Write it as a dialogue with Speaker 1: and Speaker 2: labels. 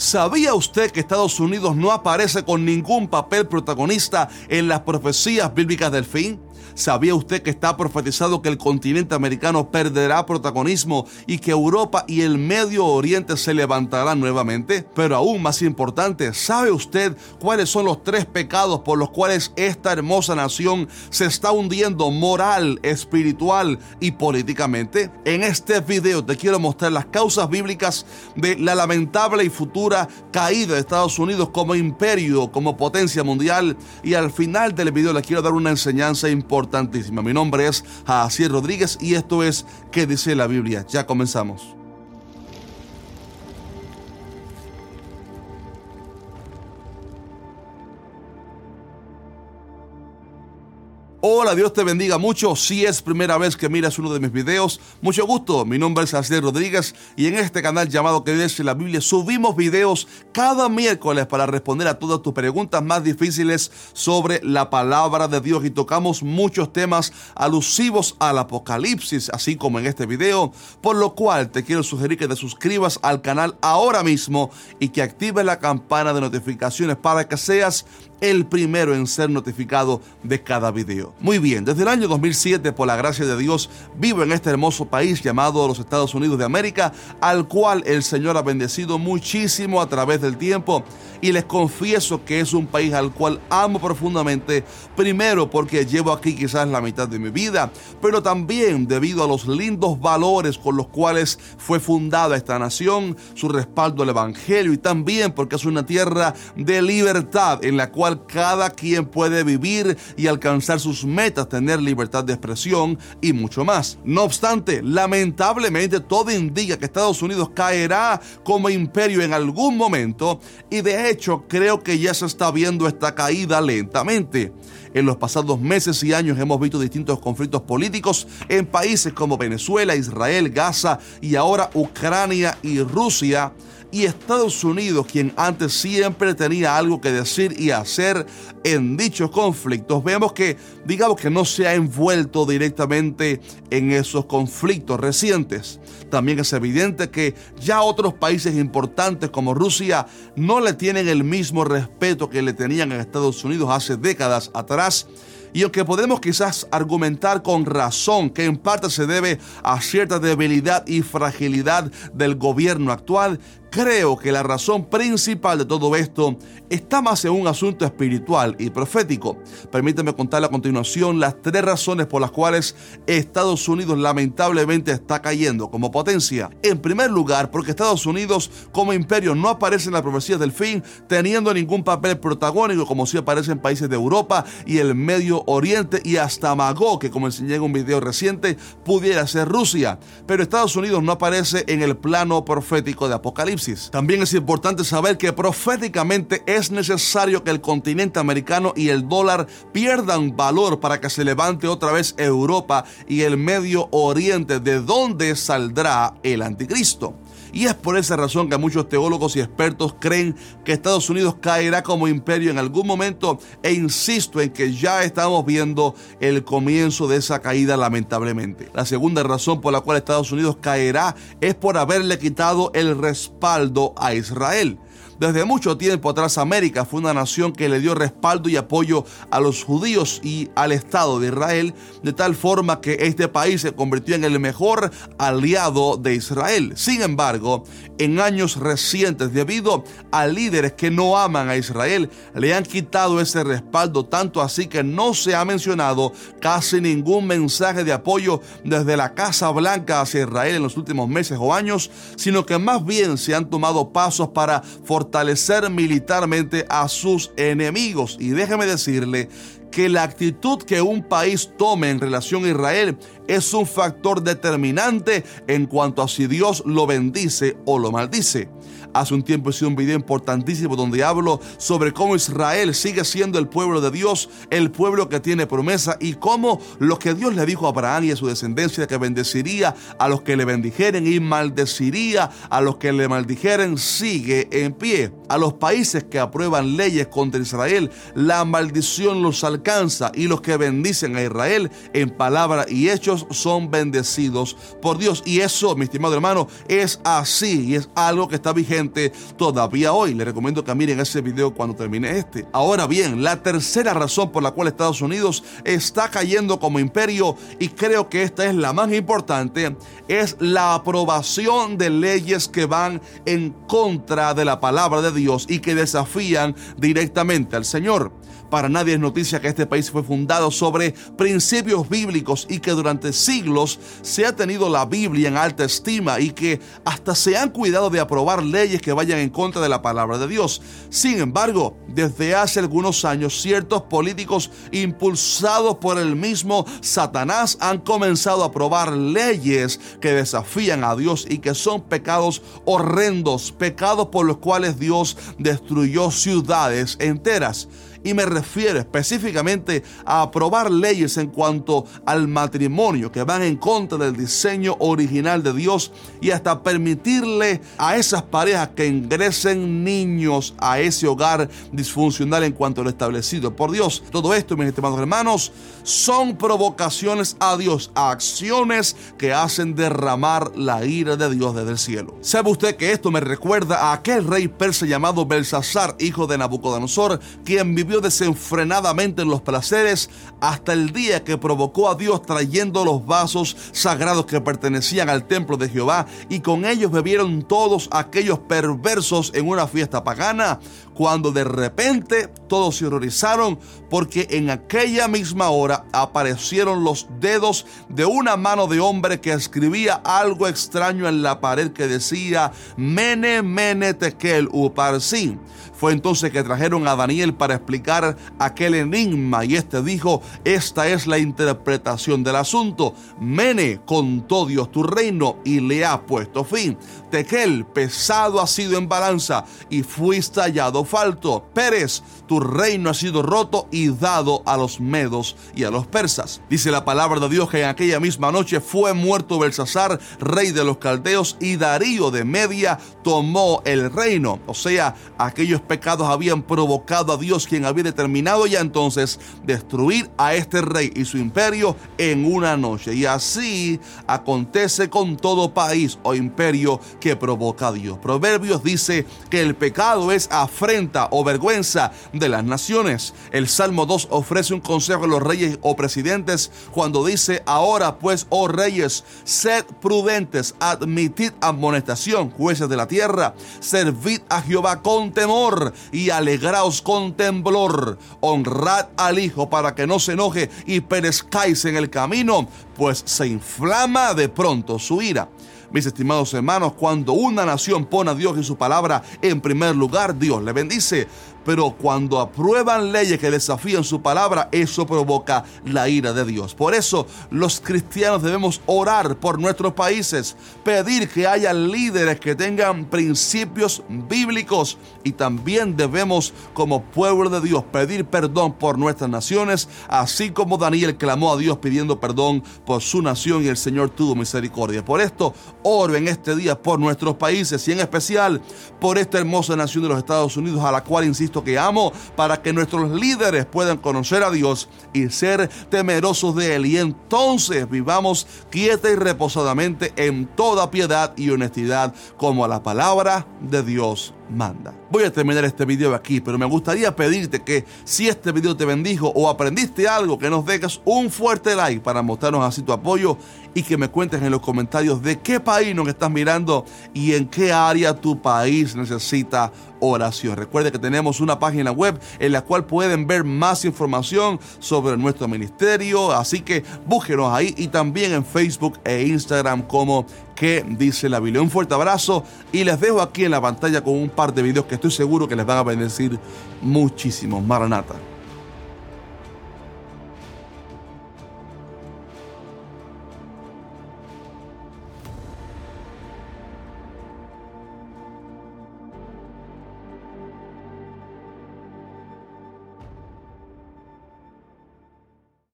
Speaker 1: ¿Sabía usted que Estados Unidos no aparece con ningún papel protagonista en las profecías bíblicas del fin? ¿Sabía usted que está profetizado que el continente americano perderá protagonismo y que Europa y el Medio Oriente se levantarán nuevamente? Pero aún más importante, ¿sabe usted cuáles son los tres pecados por los cuales esta hermosa nación se está hundiendo moral, espiritual y políticamente? En este video te quiero mostrar las causas bíblicas de la lamentable y futura caída de Estados Unidos como imperio, como potencia mundial y al final del video le quiero dar una enseñanza importante importantísima. Mi nombre es Jacier Rodríguez y esto es ¿Qué dice la Biblia? Ya comenzamos. Hola, Dios te bendiga mucho. Si es primera vez que miras uno de mis videos, mucho gusto. Mi nombre es Asier Rodríguez y en este canal llamado Que dice la Biblia subimos videos cada miércoles para responder a todas tus preguntas más difíciles sobre la palabra de Dios y tocamos muchos temas alusivos al Apocalipsis, así como en este video, por lo cual te quiero sugerir que te suscribas al canal ahora mismo y que actives la campana de notificaciones para que seas el primero en ser notificado de cada video. Muy bien, desde el año 2007, por la gracia de Dios, vivo en este hermoso país llamado los Estados Unidos de América, al cual el Señor ha bendecido muchísimo a través del tiempo. Y les confieso que es un país al cual amo profundamente, primero porque llevo aquí quizás la mitad de mi vida, pero también debido a los lindos valores con los cuales fue fundada esta nación, su respaldo al Evangelio y también porque es una tierra de libertad en la cual cada quien puede vivir y alcanzar sus metas, tener libertad de expresión y mucho más. No obstante, lamentablemente todo indica que Estados Unidos caerá como imperio en algún momento y de hecho creo que ya se está viendo esta caída lentamente. En los pasados meses y años hemos visto distintos conflictos políticos en países como Venezuela, Israel, Gaza y ahora Ucrania y Rusia. Y Estados Unidos, quien antes siempre tenía algo que decir y hacer en dichos conflictos, vemos que, digamos que no se ha envuelto directamente en esos conflictos recientes. También es evidente que ya otros países importantes como Rusia no le tienen el mismo respeto que le tenían en Estados Unidos hace décadas atrás y aunque podemos quizás argumentar con razón que en parte se debe a cierta debilidad y fragilidad del gobierno actual, Creo que la razón principal de todo esto está más en un asunto espiritual y profético. Permíteme contar a continuación las tres razones por las cuales Estados Unidos lamentablemente está cayendo como potencia. En primer lugar, porque Estados Unidos como imperio no aparece en la profecía del fin teniendo ningún papel protagónico como si aparece en países de Europa y el Medio Oriente y hasta Magog, que como enseñé en un video reciente, pudiera ser Rusia. Pero Estados Unidos no aparece en el plano profético de Apocalipsis. También es importante saber que proféticamente es necesario que el continente americano y el dólar pierdan valor para que se levante otra vez Europa y el Medio Oriente, de donde saldrá el anticristo. Y es por esa razón que muchos teólogos y expertos creen que Estados Unidos caerá como imperio en algún momento e insisto en que ya estamos viendo el comienzo de esa caída lamentablemente. La segunda razón por la cual Estados Unidos caerá es por haberle quitado el respaldo a Israel. Desde mucho tiempo atrás América fue una nación que le dio respaldo y apoyo a los judíos y al Estado de Israel, de tal forma que este país se convirtió en el mejor aliado de Israel. Sin embargo, en años recientes, debido a líderes que no aman a Israel, le han quitado ese respaldo, tanto así que no se ha mencionado casi ningún mensaje de apoyo desde la Casa Blanca hacia Israel en los últimos meses o años, sino que más bien se han tomado pasos para fortalecer fortalecer militarmente a sus enemigos. Y déjeme decirle que la actitud que un país tome en relación a Israel es un factor determinante en cuanto a si Dios lo bendice o lo maldice. Hace un tiempo hice un video importantísimo donde hablo sobre cómo Israel sigue siendo el pueblo de Dios, el pueblo que tiene promesa y cómo lo que Dios le dijo a Abraham y a su descendencia que bendeciría a los que le bendijeren y maldeciría a los que le maldijeren sigue en pie. A los países que aprueban leyes contra Israel, la maldición los alcanza y los que bendicen a Israel en palabra y hechos son bendecidos por Dios. Y eso, mi estimado hermano, es así y es algo que está vigente todavía hoy. Les recomiendo que miren ese video cuando termine este. Ahora bien, la tercera razón por la cual Estados Unidos está cayendo como imperio, y creo que esta es la más importante, es la aprobación de leyes que van en contra de la palabra de Dios y que desafían directamente al Señor. Para nadie es noticia que este país fue fundado sobre principios bíblicos y que durante siglos se ha tenido la Biblia en alta estima y que hasta se han cuidado de aprobar leyes que vayan en contra de la palabra de Dios. Sin embargo, desde hace algunos años ciertos políticos impulsados por el mismo Satanás han comenzado a aprobar leyes que desafían a Dios y que son pecados horrendos, pecados por los cuales Dios destruyó ciudades enteras y me refiero específicamente a aprobar leyes en cuanto al matrimonio que van en contra del diseño original de Dios y hasta permitirle a esas parejas que ingresen niños a ese hogar disfuncional en cuanto a lo establecido por Dios. Todo esto, mis estimados hermanos, son provocaciones a Dios, acciones que hacen derramar la ira de Dios desde el cielo. ¿Sabe usted que esto me recuerda a aquel rey persa llamado Belsasar, hijo de Nabucodonosor, quien vivió desenfrenadamente en los placeres hasta el día que provocó a Dios trayendo los vasos sagrados que pertenecían al templo de Jehová y con ellos bebieron todos aquellos perversos en una fiesta pagana, cuando de repente todos se horrorizaron porque en aquella misma hora aparecieron los dedos de una mano de hombre que escribía algo extraño en la pared que decía Mene Mene Tekel Uparsin. Fue entonces que trajeron a Daniel para explicar aquel enigma y este dijo, esta es la interpretación del asunto. Mene contó Dios tu reino y le ha puesto fin. Tequel, pesado ha sido en balanza y fuiste hallado falto. Pérez, tu reino ha sido roto y dado a los medos y a los persas. Dice la palabra de Dios que en aquella misma noche fue muerto Belsasar, rey de los caldeos, y Darío de Media tomó el reino. O sea, aquellos pecados habían provocado a Dios, quien había determinado ya entonces destruir a este rey y su imperio en una noche. Y así acontece con todo país o imperio que provoca a Dios. Proverbios dice que el pecado es afrenta o vergüenza de las naciones. El Salmo 2 ofrece un consejo a los reyes o presidentes cuando dice, ahora pues, oh reyes, sed prudentes, admitid amonestación, jueces de la tierra, servid a Jehová con temor y alegraos con temblor. Honrad al Hijo para que no se enoje y perezcáis en el camino, pues se inflama de pronto su ira. Mis estimados hermanos, cuando una nación pone a Dios y su palabra en primer lugar, Dios le bendice. Pero cuando aprueban leyes que desafían su palabra, eso provoca la ira de Dios. Por eso los cristianos debemos orar por nuestros países, pedir que haya líderes que tengan principios bíblicos y también debemos como pueblo de Dios pedir perdón por nuestras naciones, así como Daniel clamó a Dios pidiendo perdón por su nación y el Señor tuvo misericordia. Por esto oro en este día por nuestros países y en especial por esta hermosa nación de los Estados Unidos a la cual insisto que amo, para que nuestros líderes puedan conocer a Dios y ser temerosos de Él. Y entonces vivamos quieta y reposadamente en toda piedad y honestidad, como a la palabra de Dios manda. Voy a terminar este video aquí, pero me gustaría pedirte que si este video te bendijo o aprendiste algo, que nos dejes un fuerte like para mostrarnos así tu apoyo y que me cuentes en los comentarios de qué país nos estás mirando y en qué área tu país necesita oración. Recuerde que tenemos una página web en la cual pueden ver más información sobre nuestro ministerio, así que búsquenos ahí y también en Facebook e Instagram como que dice la Biblia. Un fuerte abrazo y les dejo aquí en la pantalla con un par de videos que estoy seguro que les van a bendecir muchísimo. Maranata.